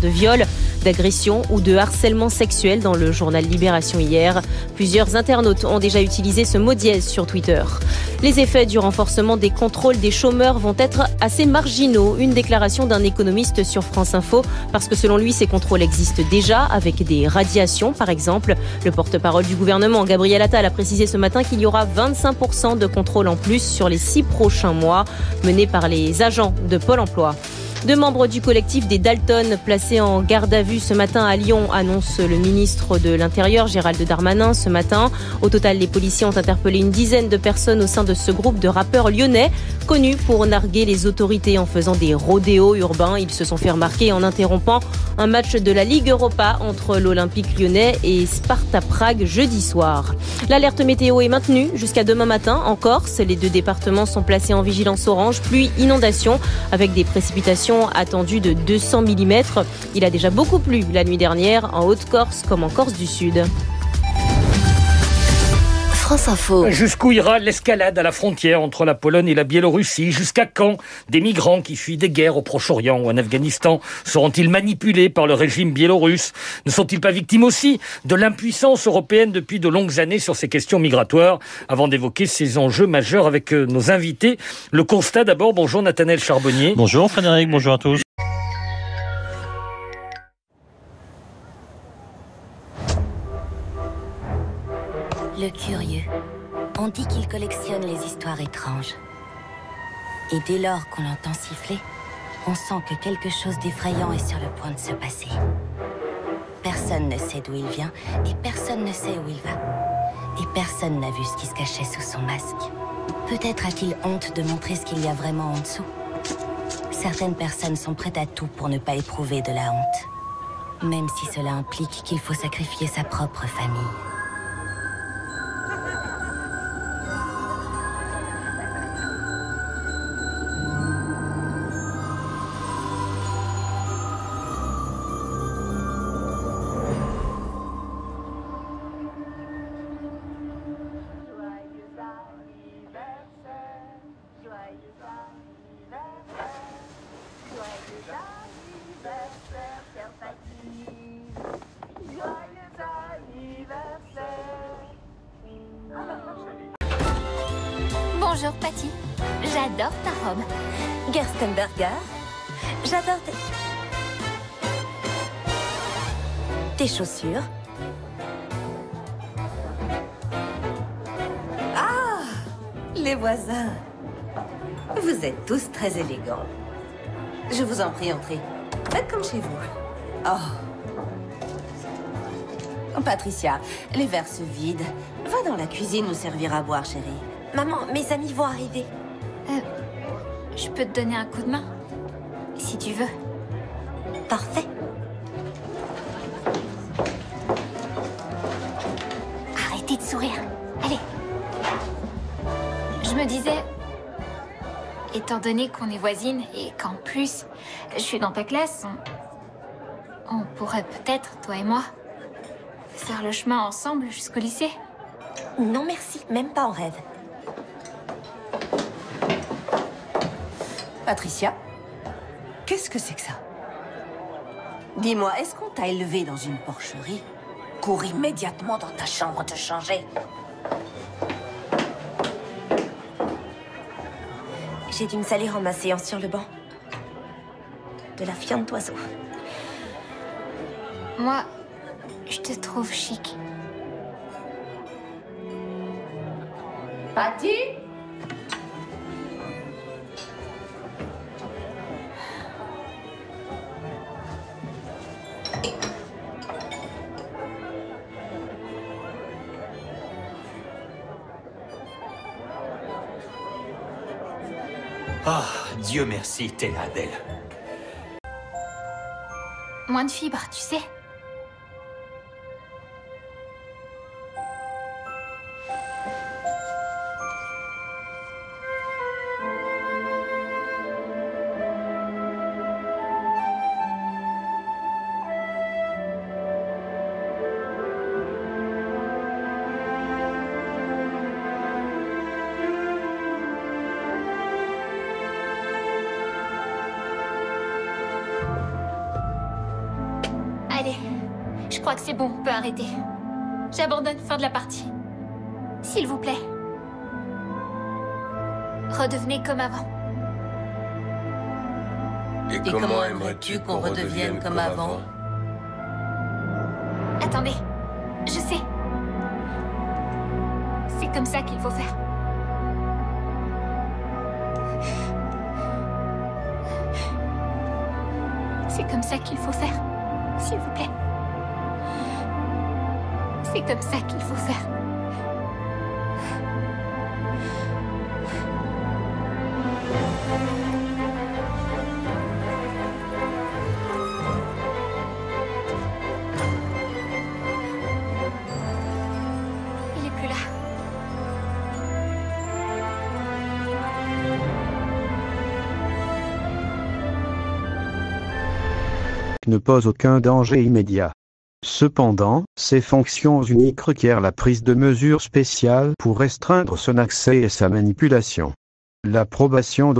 de viol, d'agression ou de harcèlement sexuel dans le journal Libération hier. Plusieurs internautes ont déjà utilisé ce mot dièse sur Twitter. Les effets du renforcement des contrôles des chômeurs vont être assez marginaux. Une déclaration d'un économiste sur France Info, parce que selon lui, ces contrôles existent déjà, avec des radiations par exemple. Le porte-parole du gouvernement, Gabriel Attal, a précisé ce matin qu'il y aura 25% de contrôles en plus sur les six prochains mois, menés par les agents de Pôle emploi. Deux membres du collectif des Dalton placés en garde à vue ce matin à Lyon, annonce le ministre de l'Intérieur Gérald Darmanin ce matin. Au total, les policiers ont interpellé une dizaine de personnes au sein de ce groupe de rappeurs lyonnais, connus pour narguer les autorités en faisant des rodéos urbains. Ils se sont fait remarquer en interrompant un match de la Ligue Europa entre l'Olympique lyonnais et Sparta Prague jeudi soir. L'alerte météo est maintenue jusqu'à demain matin en Corse. Les deux départements sont placés en vigilance orange, pluie, inondation, avec des précipitations attendu de 200 mm. Il a déjà beaucoup plu la nuit dernière en Haute-Corse comme en Corse du Sud. France Info. Jusqu'où ira l'escalade à la frontière entre la Pologne et la Biélorussie? Jusqu'à quand des migrants qui fuient des guerres au Proche-Orient ou en Afghanistan seront-ils manipulés par le régime biélorusse? Ne sont-ils pas victimes aussi de l'impuissance européenne depuis de longues années sur ces questions migratoires? Avant d'évoquer ces enjeux majeurs avec euh, nos invités, le constat d'abord. Bonjour Nathanaël Charbonnier. Bonjour Frédéric, bonjour à tous. Le curieux. On dit qu'il collectionne les histoires étranges. Et dès lors qu'on l'entend siffler, on sent que quelque chose d'effrayant est sur le point de se passer. Personne ne sait d'où il vient et personne ne sait où il va. Et personne n'a vu ce qui se cachait sous son masque. Peut-être a-t-il honte de montrer ce qu'il y a vraiment en dessous. Certaines personnes sont prêtes à tout pour ne pas éprouver de la honte. Même si cela implique qu'il faut sacrifier sa propre famille. Bonjour Patty. J'adore ta robe. Gerstenberger, j'adore tes... tes chaussures. Ah, les voisins. Vous êtes tous très élégants. Je vous en prie, entrez. Faites comme chez vous. Oh. Patricia, les verres se vident. Va dans la cuisine nous servir à boire, chérie. Maman, mes amis vont arriver. Euh, je peux te donner un coup de main Si tu veux. Parfait. Arrêtez de sourire. Allez. Je me disais, étant donné qu'on est voisines et qu'en plus, je suis dans ta classe, on, on pourrait peut-être, toi et moi, faire le chemin ensemble jusqu'au lycée. Non, merci. Même pas en rêve. Patricia, qu'est-ce que c'est que ça? Dis-moi, est-ce qu'on t'a élevé dans une porcherie? Cours immédiatement dans ta chambre te changer. J'ai dû me salir en m'asseyant sur le banc. De la fiente d'oiseau. Moi, te trouve chic. Patty? Ah, Dieu merci, t'es là, Adèle. Moins de fibres, tu sais. Je crois que c'est bon, on peut arrêter. J'abandonne fin de la partie. S'il vous plaît. Redevenez comme avant. Et, Et comment aimerais-tu qu'on redevienne comme avant Attendez, je sais. C'est comme ça qu'il faut faire. C'est comme ça qu'il faut faire. S'il vous plaît. C'est comme ça qu'il faut faire. Il est plus là. ne pose aucun danger immédiat. Cependant, ces fonctions uniques requièrent la prise de mesures spéciales pour restreindre son accès et sa manipulation. L'approbation